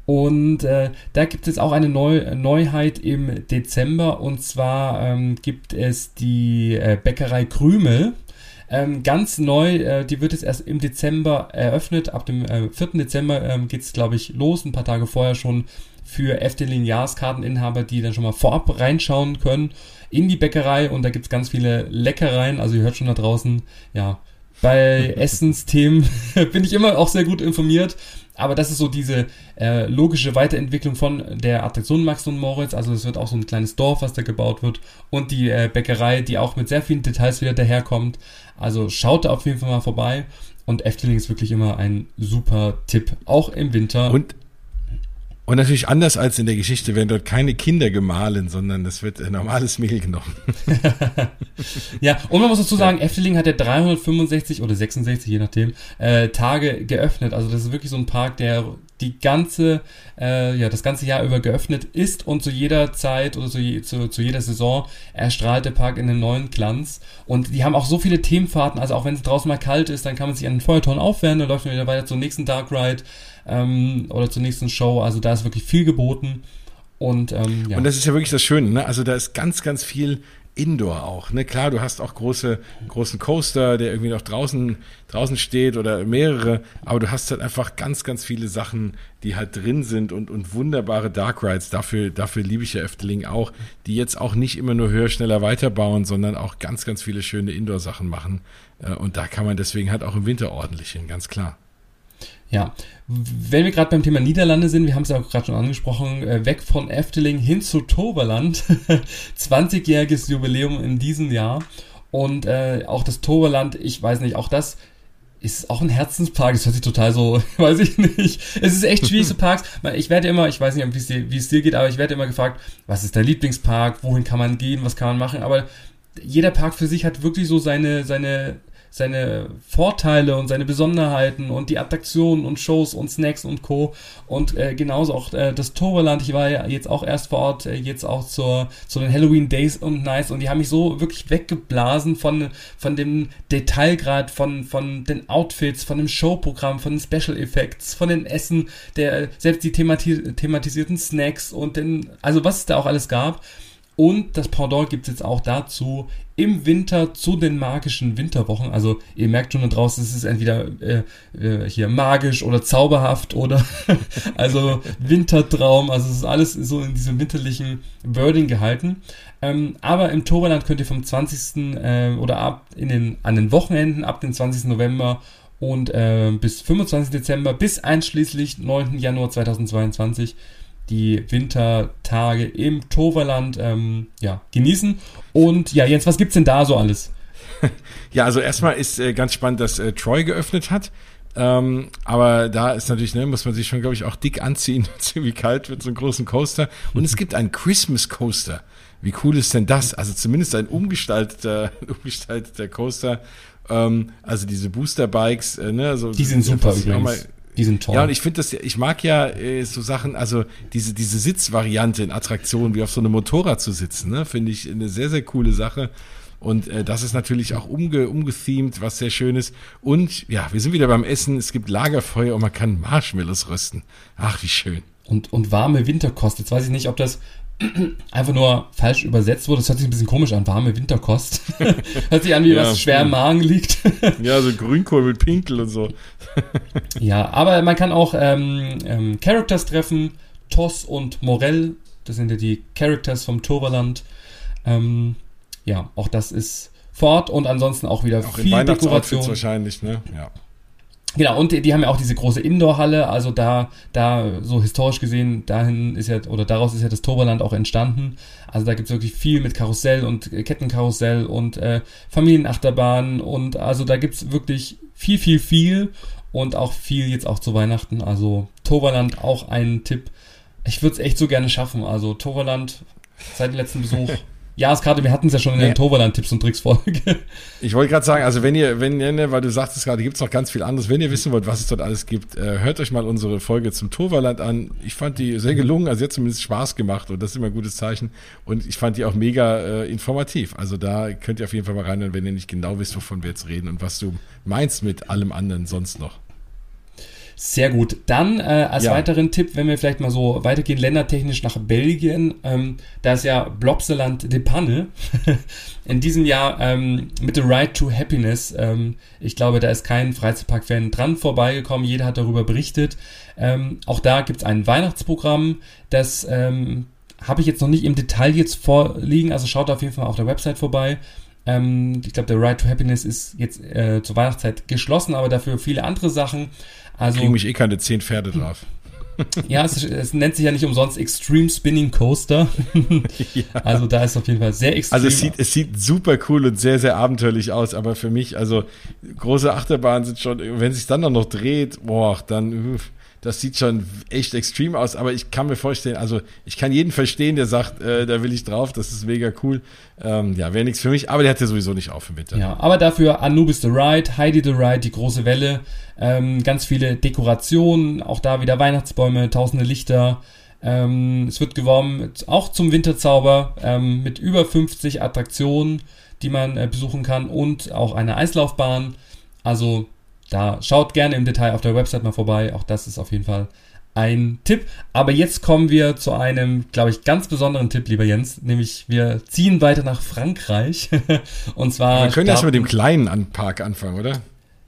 Und äh, da gibt es auch eine Neu Neuheit im Dezember und zwar ähm, gibt es die äh, Bäckerei Krümel. Ähm, ganz neu, äh, die wird jetzt erst im Dezember eröffnet. Ab dem äh, 4. Dezember ähm, geht es, glaube ich, los. Ein paar Tage vorher schon für Efteling Jahreskarteninhaber, die dann schon mal vorab reinschauen können in die Bäckerei. Und da gibt es ganz viele Leckereien. Also ihr hört schon da draußen, ja, bei Essensthemen bin ich immer auch sehr gut informiert. Aber das ist so diese äh, logische Weiterentwicklung von der Attraktion Max und Moritz. Also es wird auch so ein kleines Dorf, was da gebaut wird. Und die äh, Bäckerei, die auch mit sehr vielen Details wieder daherkommt. Also schaut da auf jeden Fall mal vorbei. Und Efteling ist wirklich immer ein super Tipp, auch im Winter. Und und natürlich anders als in der Geschichte werden dort keine Kinder gemahlen, sondern es wird normales Mehl genommen. ja, und man muss dazu sagen, Efteling hat ja 365 oder 66, je nachdem, äh, Tage geöffnet. Also das ist wirklich so ein Park, der die ganze, äh, ja, das ganze Jahr über geöffnet ist und zu jeder Zeit oder zu, zu, zu jeder Saison erstrahlt der Park in den neuen Glanz. Und die haben auch so viele Themenfahrten, also auch wenn es draußen mal kalt ist, dann kann man sich an den Feuerton aufwärmen, dann läuft man wieder weiter zum nächsten Dark Ride ähm, oder zur nächsten Show. Also da ist wirklich viel geboten. Und, ähm, ja. und das ist ja wirklich das Schöne, ne? Also da ist ganz, ganz viel Indoor auch. Ne? Klar, du hast auch große, großen Coaster, der irgendwie noch draußen, draußen steht oder mehrere, aber du hast halt einfach ganz, ganz viele Sachen, die halt drin sind und, und wunderbare Dark Rides. Dafür, dafür liebe ich ja Efteling auch, die jetzt auch nicht immer nur höher, schneller weiterbauen, sondern auch ganz, ganz viele schöne Indoor-Sachen machen. Äh, und da kann man deswegen halt auch im Winter ordentlich hin, ganz klar. Ja, wenn wir gerade beim Thema Niederlande sind, wir haben es ja auch gerade schon angesprochen, äh, weg von Efteling hin zu Toverland. 20-jähriges Jubiläum in diesem Jahr. Und äh, auch das Toverland, ich weiß nicht, auch das ist auch ein Herzenspark. Das hört sich total so, weiß ich nicht. Es ist echt schwierig, so Parks. Ich werde immer, ich weiß nicht, wie es dir, wie es dir geht, aber ich werde immer gefragt, was ist dein Lieblingspark? Wohin kann man gehen? Was kann man machen? Aber jeder Park für sich hat wirklich so seine, seine seine Vorteile und seine Besonderheiten und die Attraktionen und Shows und Snacks und Co. Und äh, genauso auch äh, das Toverland. Ich war ja jetzt auch erst vor Ort, äh, jetzt auch zur, zu den Halloween Days und Nights und die haben mich so wirklich weggeblasen von, von dem Detailgrad, von, von den Outfits, von dem Showprogramm, von den Special Effects, von den Essen, der, selbst die thematis thematisierten Snacks und den, also was es da auch alles gab. Und das Pendant gibt es jetzt auch dazu im Winter zu den magischen Winterwochen. Also ihr merkt schon da draußen, es ist entweder äh, äh, hier magisch oder zauberhaft oder also Wintertraum. Also es ist alles so in diesem winterlichen Wording gehalten. Ähm, aber im Toverland könnt ihr vom 20. Äh, oder ab in den, an den Wochenenden ab dem 20. November und äh, bis 25. Dezember bis einschließlich 9. Januar 2022 die Wintertage im Toverland ähm, ja, genießen. Und ja, Jens, was gibt's denn da so alles? Ja, also erstmal ist äh, ganz spannend, dass äh, Troy geöffnet hat. Ähm, aber da ist natürlich, ne, muss man sich schon, glaube ich, auch dick anziehen, ziemlich kalt wird so einen großen Coaster. Und es gibt einen Christmas Coaster. Wie cool ist denn das? Also zumindest ein umgestalteter, umgestalteter Coaster. Ähm, also diese Booster Bikes, äh, ne, so die sind super übrigens. Die sind toll. Ja, und ich finde das, ich mag ja äh, so Sachen, also diese, diese Sitzvariante in Attraktionen, wie auf so einem Motorrad zu sitzen, ne, finde ich eine sehr, sehr coole Sache. Und äh, das ist natürlich auch umge, umgethemed, was sehr schön ist. Und ja, wir sind wieder beim Essen. Es gibt Lagerfeuer und man kann Marshmallows rösten. Ach, wie schön. Und, und warme Winterkost. Jetzt weiß ich nicht, ob das einfach nur falsch übersetzt wurde. Das hört sich ein bisschen komisch an, warme Winterkost. hört sich an, wie ja, was schwer im Magen liegt. ja, so Grünkohl mit Pinkel und so. ja, aber man kann auch ähm, ähm, Characters treffen. Toss und Morell, das sind ja die Characters vom Toverland. Ähm, ja, auch das ist fort und ansonsten auch wieder auch viel in Dekoration. wahrscheinlich, ne? Ja. Genau, und die, haben ja auch diese große Indoor-Halle, also da, da, so historisch gesehen, dahin ist ja, oder daraus ist ja das Toberland auch entstanden. Also da gibt's wirklich viel mit Karussell und Kettenkarussell und äh, Familienachterbahnen und also da gibt's wirklich viel, viel, viel und auch viel jetzt auch zu Weihnachten. Also Toverland auch ein Tipp. Ich würde es echt so gerne schaffen. Also Toverland seit dem letzten Besuch Jahreskarte, wir hatten es ja schon in der Toverland-Tipps und Tricks-Folge. Ich wollte gerade sagen, also wenn ihr, wenn ihr, ne, weil du sagtest gerade, gibt es noch ganz viel anderes, wenn ihr wissen wollt, was es dort alles gibt, äh, hört euch mal unsere Folge zum Toverland an. Ich fand die sehr gelungen, also jetzt zumindest Spaß gemacht und das ist immer ein gutes Zeichen. Und ich fand die auch mega äh, informativ. Also da könnt ihr auf jeden Fall mal rein, wenn ihr nicht genau wisst, wovon wir jetzt reden und was du meinst mit allem anderen sonst noch. Sehr gut. Dann äh, als ja. weiteren Tipp, wenn wir vielleicht mal so weitergehen, ländertechnisch nach Belgien, ähm, da ist ja Blobseland de Panne in diesem Jahr ähm, mit The Ride to Happiness. Ähm, ich glaube, da ist kein Freizeitpark-Fan dran vorbeigekommen. Jeder hat darüber berichtet. Ähm, auch da gibt es ein Weihnachtsprogramm, das ähm, habe ich jetzt noch nicht im Detail jetzt vorliegen. Also schaut auf jeden Fall auf der Website vorbei. Ähm, ich glaube, der Ride to Happiness ist jetzt äh, zur Weihnachtszeit geschlossen, aber dafür viele andere Sachen. Also, Kriegen mich eh keine zehn Pferde drauf. ja, es, es, nennt sich ja nicht umsonst Extreme Spinning Coaster. ja. Also da ist auf jeden Fall sehr extrem. Also es sieht, es sieht super cool und sehr, sehr abenteuerlich aus, aber für mich, also große Achterbahnen sind schon, wenn es sich dann noch dreht, boah, dann, uff, das sieht schon echt extrem aus, aber ich kann mir vorstellen, also ich kann jeden verstehen, der sagt, äh, da will ich drauf, das ist mega cool. Ähm, ja, wäre nichts für mich, aber der hat ja sowieso nicht auf im Winter. Ja, aber dafür Anubis the Ride, Heidi the Ride, die große Welle, ähm, ganz viele Dekorationen, auch da wieder Weihnachtsbäume, tausende Lichter. Ähm, es wird geworben, auch zum Winterzauber, ähm, mit über 50 Attraktionen, die man äh, besuchen kann und auch eine Eislaufbahn. Also da schaut gerne im Detail auf der Website mal vorbei. Auch das ist auf jeden Fall ein Tipp. Aber jetzt kommen wir zu einem, glaube ich, ganz besonderen Tipp, lieber Jens. Nämlich wir ziehen weiter nach Frankreich. Und zwar. Wir können erst mit dem kleinen Park anfangen, oder?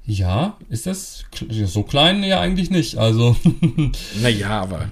Ja, ist das so klein? Ja, eigentlich nicht. Also. naja, aber.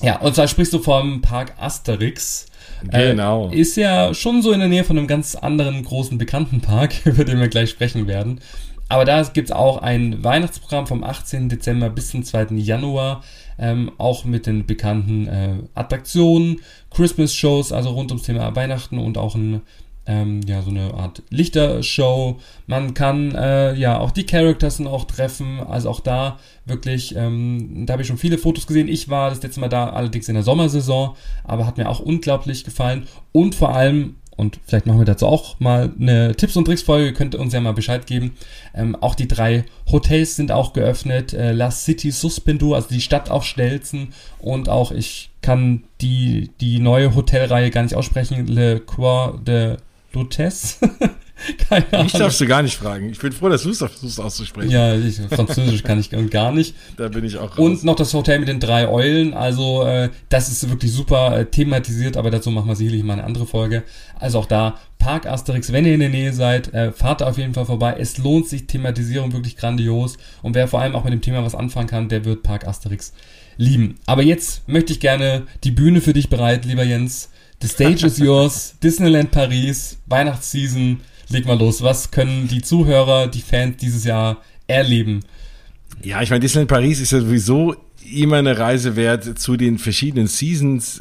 Ja, und zwar sprichst du vom Park Asterix. Genau. Äh, ist ja schon so in der Nähe von einem ganz anderen großen bekannten Park, über den wir gleich sprechen werden. Aber da gibt es auch ein Weihnachtsprogramm vom 18. Dezember bis zum 2. Januar, ähm, auch mit den bekannten äh, Attraktionen, Christmas-Shows, also rund ums Thema Weihnachten und auch ein, ähm, ja, so eine Art Lichtershow. Man kann äh, ja auch die Characters auch treffen, also auch da wirklich, ähm, da habe ich schon viele Fotos gesehen. Ich war das letzte Mal da allerdings in der Sommersaison, aber hat mir auch unglaublich gefallen und vor allem und vielleicht machen wir dazu auch mal eine Tipps- und Tricks-Folge, könnt ihr uns ja mal Bescheid geben. Ähm, auch die drei Hotels sind auch geöffnet. Äh, La City Suspendu, also die Stadt auf Stelzen und auch, ich kann die, die neue Hotelreihe gar nicht aussprechen, Le Croix de Lutes. Keine Ahnung. Mich darfst du gar nicht fragen. Ich bin froh, dass du es versuchst auszusprechen. Ja, ich, Französisch kann ich gar nicht. Da bin ich auch raus. Und noch das Hotel mit den drei Eulen. Also, äh, das ist wirklich super äh, thematisiert, aber dazu machen wir sicherlich mal eine andere Folge. Also auch da, Park Asterix, wenn ihr in der Nähe seid, äh, fahrt da auf jeden Fall vorbei. Es lohnt sich, Thematisierung wirklich grandios. Und wer vor allem auch mit dem Thema was anfangen kann, der wird Park Asterix lieben. Aber jetzt möchte ich gerne die Bühne für dich bereiten, lieber Jens. The stage is yours. Disneyland Paris, Weihnachtsseason leg mal los. Was können die Zuhörer, die Fans dieses Jahr erleben? Ja, ich meine, Disneyland Paris ist ja sowieso immer eine Reise wert zu den verschiedenen Seasons.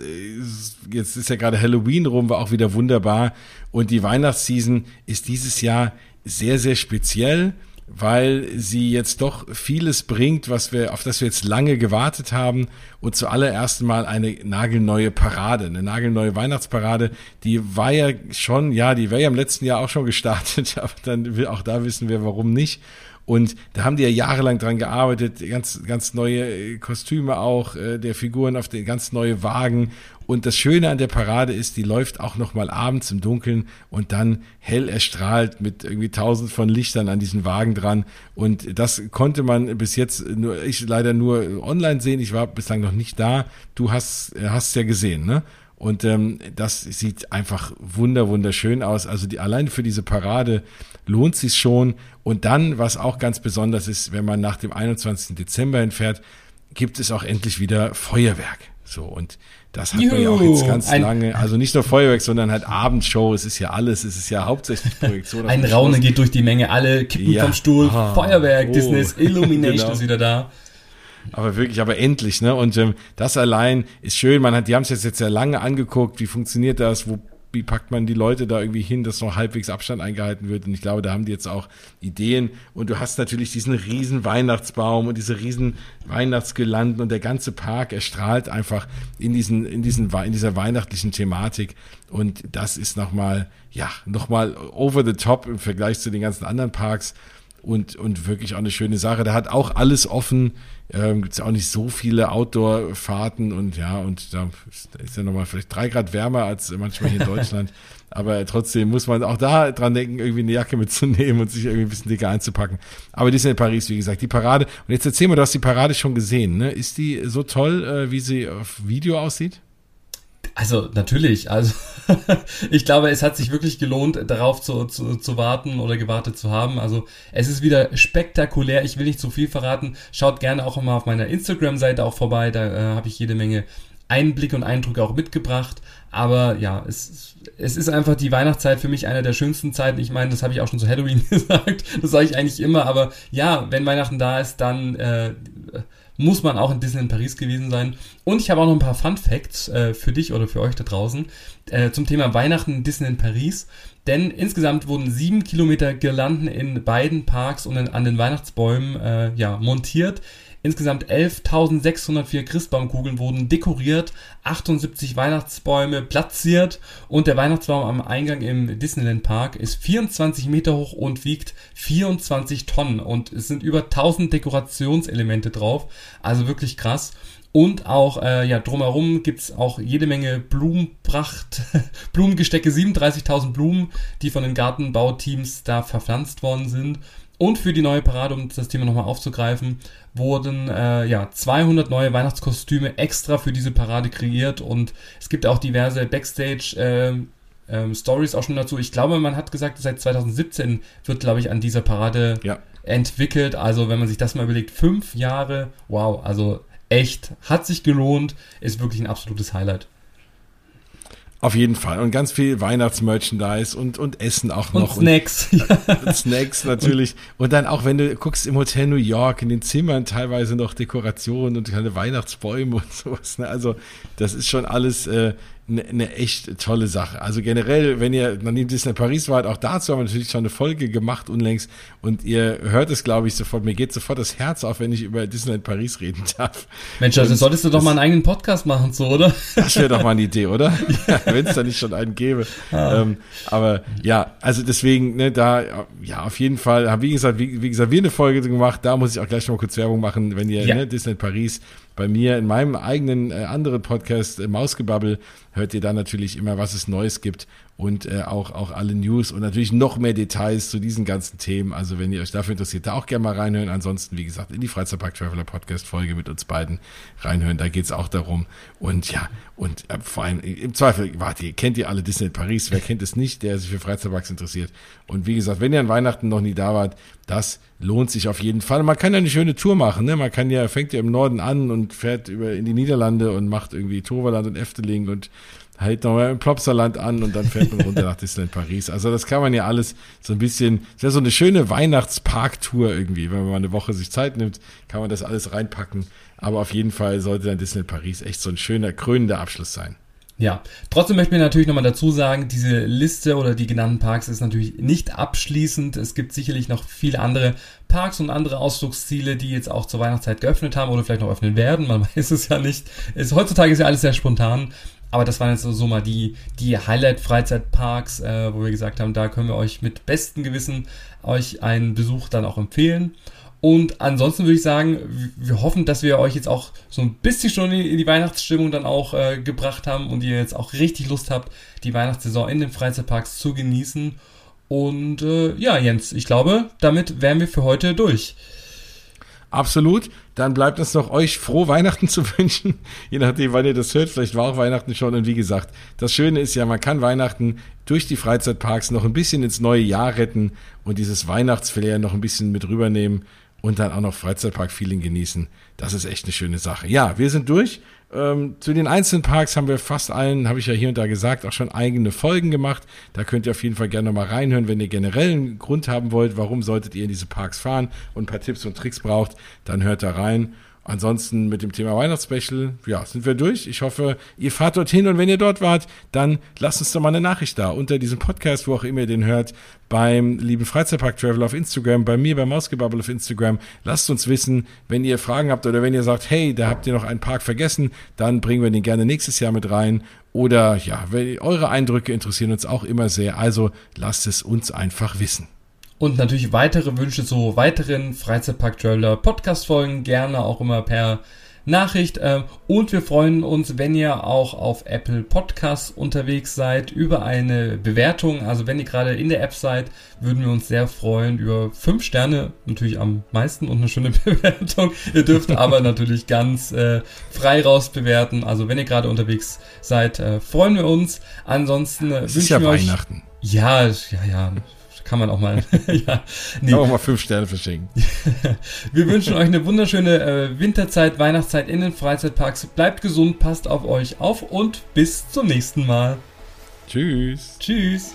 Jetzt ist ja gerade Halloween rum, war auch wieder wunderbar. Und die Weihnachtsseason ist dieses Jahr sehr, sehr speziell weil sie jetzt doch vieles bringt, was wir, auf das wir jetzt lange gewartet haben und zuallererst mal eine nagelneue Parade, eine nagelneue Weihnachtsparade, die war ja schon, ja, die wäre ja im letzten Jahr auch schon gestartet, aber dann auch da wissen wir, warum nicht. Und da haben die ja jahrelang dran gearbeitet, ganz, ganz neue äh, Kostüme auch äh, der Figuren auf den ganz neue Wagen. Und das Schöne an der Parade ist, die läuft auch noch mal abends im Dunkeln und dann hell erstrahlt mit irgendwie tausend von Lichtern an diesen Wagen dran. Und das konnte man bis jetzt nur, ich leider nur online sehen. Ich war bislang noch nicht da. Du hast, äh, hast ja gesehen, ne? Und ähm, das sieht einfach wunder wunderschön aus. Also die allein für diese Parade lohnt sich schon. Und dann, was auch ganz besonders ist, wenn man nach dem 21. Dezember hinfährt, gibt es auch endlich wieder Feuerwerk. So, und das hat Juhu, man ja auch jetzt ganz lange, also nicht nur Feuerwerk, sondern halt Abendshow, es ist ja alles, es ist ja hauptsächlich Projektion. Ein Raunen geht durch die Menge, alle kippen ja. vom Stuhl, ah, Feuerwerk, oh, Disney's Illumination genau. ist wieder da. Aber wirklich, aber endlich, ne? Und ähm, das allein ist schön. Man hat, die haben es jetzt, jetzt sehr lange angeguckt. Wie funktioniert das? Wo wie packt man die Leute da irgendwie hin, dass noch halbwegs Abstand eingehalten wird. Und ich glaube, da haben die jetzt auch Ideen. Und du hast natürlich diesen riesen Weihnachtsbaum und diese riesen Weihnachtsgelanden und der ganze Park erstrahlt einfach in diesen, in diesen, in dieser weihnachtlichen Thematik. Und das ist nochmal, ja, nochmal over the top im Vergleich zu den ganzen anderen Parks und, und wirklich auch eine schöne Sache. Da hat auch alles offen. Ähm, Gibt es auch nicht so viele Outdoor-Fahrten und ja, und da ist ja nochmal vielleicht drei Grad wärmer als manchmal hier in Deutschland. Aber trotzdem muss man auch da dran denken, irgendwie eine Jacke mitzunehmen und sich irgendwie ein bisschen dicker einzupacken. Aber die ist in Paris, wie gesagt, die Parade. Und jetzt erzähl mal, du hast die Parade schon gesehen, ne? Ist die so toll, äh, wie sie auf Video aussieht? Also natürlich, also ich glaube, es hat sich wirklich gelohnt, darauf zu, zu, zu warten oder gewartet zu haben. Also es ist wieder spektakulär. Ich will nicht zu viel verraten. Schaut gerne auch mal auf meiner Instagram-Seite auch vorbei. Da äh, habe ich jede Menge Einblicke und Eindrücke auch mitgebracht. Aber ja, es, es ist einfach die Weihnachtszeit für mich eine der schönsten Zeiten. Ich meine, das habe ich auch schon zu Halloween gesagt. Das sage ich eigentlich immer. Aber ja, wenn Weihnachten da ist, dann äh, muss man auch in Disneyland Paris gewesen sein. Und ich habe auch noch ein paar Fun Facts äh, für dich oder für euch da draußen äh, zum Thema Weihnachten in Disneyland Paris. Denn insgesamt wurden sieben Kilometer Girlanden in beiden Parks und an den Weihnachtsbäumen äh, ja, montiert. Insgesamt 11.604 Christbaumkugeln wurden dekoriert, 78 Weihnachtsbäume platziert und der Weihnachtsbaum am Eingang im Disneyland Park ist 24 Meter hoch und wiegt 24 Tonnen und es sind über 1000 Dekorationselemente drauf, also wirklich krass. Und auch äh, ja, drumherum gibt's auch jede Menge Blumenpracht, Blumengestecke, 37.000 Blumen, die von den Gartenbauteams da verpflanzt worden sind. Und für die neue Parade, um das Thema nochmal aufzugreifen, wurden äh, ja 200 neue Weihnachtskostüme extra für diese Parade kreiert und es gibt auch diverse Backstage äh, ähm, Stories auch schon dazu. Ich glaube, man hat gesagt, seit 2017 wird, glaube ich, an dieser Parade ja. entwickelt. Also wenn man sich das mal überlegt, fünf Jahre, wow, also echt, hat sich gelohnt, ist wirklich ein absolutes Highlight. Auf jeden Fall. Und ganz viel Weihnachtsmerchandise und, und Essen auch noch. Und Snacks. Und, und Snacks natürlich. Und dann auch, wenn du guckst im Hotel New York, in den Zimmern teilweise noch Dekorationen und kleine Weihnachtsbäume und sowas. Ne? Also das ist schon alles äh, eine, eine echt tolle Sache. Also generell, wenn ihr noch neben Disney Paris wart, auch dazu haben wir natürlich schon eine Folge gemacht unlängst und ihr hört es, glaube ich, sofort. Mir geht sofort das Herz auf, wenn ich über Disney Paris reden darf. Mensch, also solltest du doch mal einen eigenen Podcast machen, so, oder? Das wäre doch mal eine Idee, oder? Ja. wenn es da nicht schon einen gäbe. Ah. Ähm, aber ja, also deswegen, ne, da, ja, auf jeden Fall, haben wie gesagt, wie, wie gesagt, wir eine Folge gemacht, da muss ich auch gleich noch mal kurz Werbung machen, wenn ihr ja. ne, Disney Paris bei mir in meinem eigenen äh, anderen Podcast äh, Mausgebabbel hört ihr da natürlich immer, was es Neues gibt und äh, auch, auch alle News und natürlich noch mehr Details zu diesen ganzen Themen. Also wenn ihr euch dafür interessiert, da auch gerne mal reinhören. Ansonsten, wie gesagt, in die Freizeitpark Traveler Podcast Folge mit uns beiden reinhören. Da geht's auch darum. Und ja, und äh, vor allem im Zweifel, warte, ihr kennt ihr alle Disney Paris. Wer kennt es nicht, der sich für Freizeitparks interessiert? Und wie gesagt, wenn ihr an Weihnachten noch nie da wart, das lohnt sich auf jeden Fall. Man kann ja eine schöne Tour machen, ne? Man kann ja, fängt ja im Norden an und fährt über in die Niederlande und macht irgendwie Toverland und Efteling und hält nochmal im Plopsaland an und dann fährt man runter nach Disneyland Paris. Also das kann man ja alles so ein bisschen, das wäre so eine schöne Weihnachtsparktour irgendwie. Wenn man mal eine Woche sich Zeit nimmt, kann man das alles reinpacken. Aber auf jeden Fall sollte dann Disneyland Paris echt so ein schöner, krönender Abschluss sein. Ja, trotzdem möchte ich natürlich nochmal dazu sagen, diese Liste oder die genannten Parks ist natürlich nicht abschließend. Es gibt sicherlich noch viele andere Parks und andere Ausflugsziele, die jetzt auch zur Weihnachtszeit geöffnet haben oder vielleicht noch öffnen werden. Man weiß es ja nicht. Es, heutzutage ist ja alles sehr spontan. Aber das waren jetzt so mal die, die Highlight-Freizeitparks, äh, wo wir gesagt haben, da können wir euch mit bestem Gewissen euch einen Besuch dann auch empfehlen. Und ansonsten würde ich sagen, wir hoffen, dass wir euch jetzt auch so ein bisschen schon in die Weihnachtsstimmung dann auch äh, gebracht haben und ihr jetzt auch richtig Lust habt, die Weihnachtssaison in den Freizeitparks zu genießen. Und äh, ja, Jens, ich glaube, damit wären wir für heute durch. Absolut. Dann bleibt es noch euch froh Weihnachten zu wünschen. Je nachdem, wann ihr das hört. Vielleicht war auch Weihnachten schon. Und wie gesagt, das Schöne ist ja, man kann Weihnachten durch die Freizeitparks noch ein bisschen ins neue Jahr retten und dieses Weihnachtsflair noch ein bisschen mit rübernehmen und dann auch noch Freizeitpark-Feeling genießen. Das ist echt eine schöne Sache. Ja, wir sind durch. Ähm, zu den einzelnen Parks haben wir fast allen, habe ich ja hier und da gesagt, auch schon eigene Folgen gemacht. Da könnt ihr auf jeden Fall gerne nochmal reinhören, wenn ihr generell einen Grund haben wollt, warum solltet ihr in diese Parks fahren und ein paar Tipps und Tricks braucht, dann hört da rein. Ansonsten mit dem Thema Weihnachtsspecial, ja, sind wir durch. Ich hoffe, ihr fahrt dorthin und wenn ihr dort wart, dann lasst uns doch mal eine Nachricht da unter diesem Podcast, wo auch immer ihr den hört, beim lieben Freizeitpark Travel auf Instagram, bei mir beim Mausgebubble auf Instagram. Lasst uns wissen, wenn ihr Fragen habt oder wenn ihr sagt, hey, da habt ihr noch einen Park vergessen, dann bringen wir den gerne nächstes Jahr mit rein. Oder ja, eure Eindrücke interessieren uns auch immer sehr. Also lasst es uns einfach wissen. Und natürlich weitere Wünsche zu weiteren Freizeitpark-Traveler Podcast-Folgen gerne auch immer per Nachricht. Ähm, und wir freuen uns, wenn ihr auch auf Apple Podcasts unterwegs seid, über eine Bewertung. Also wenn ihr gerade in der App seid, würden wir uns sehr freuen über fünf Sterne, natürlich am meisten und eine schöne Bewertung. Ihr dürft aber natürlich ganz äh, frei raus bewerten. Also wenn ihr gerade unterwegs seid, äh, freuen wir uns. Ansonsten äh, wünschen ja wir euch... Weihnachten. Ja, ja, ja kann man auch mal. ja, nee. Kann auch mal fünf Sterne verschenken. Wir wünschen euch eine wunderschöne äh, Winterzeit, Weihnachtszeit in den Freizeitparks. Bleibt gesund, passt auf euch auf und bis zum nächsten Mal. Tschüss. Tschüss.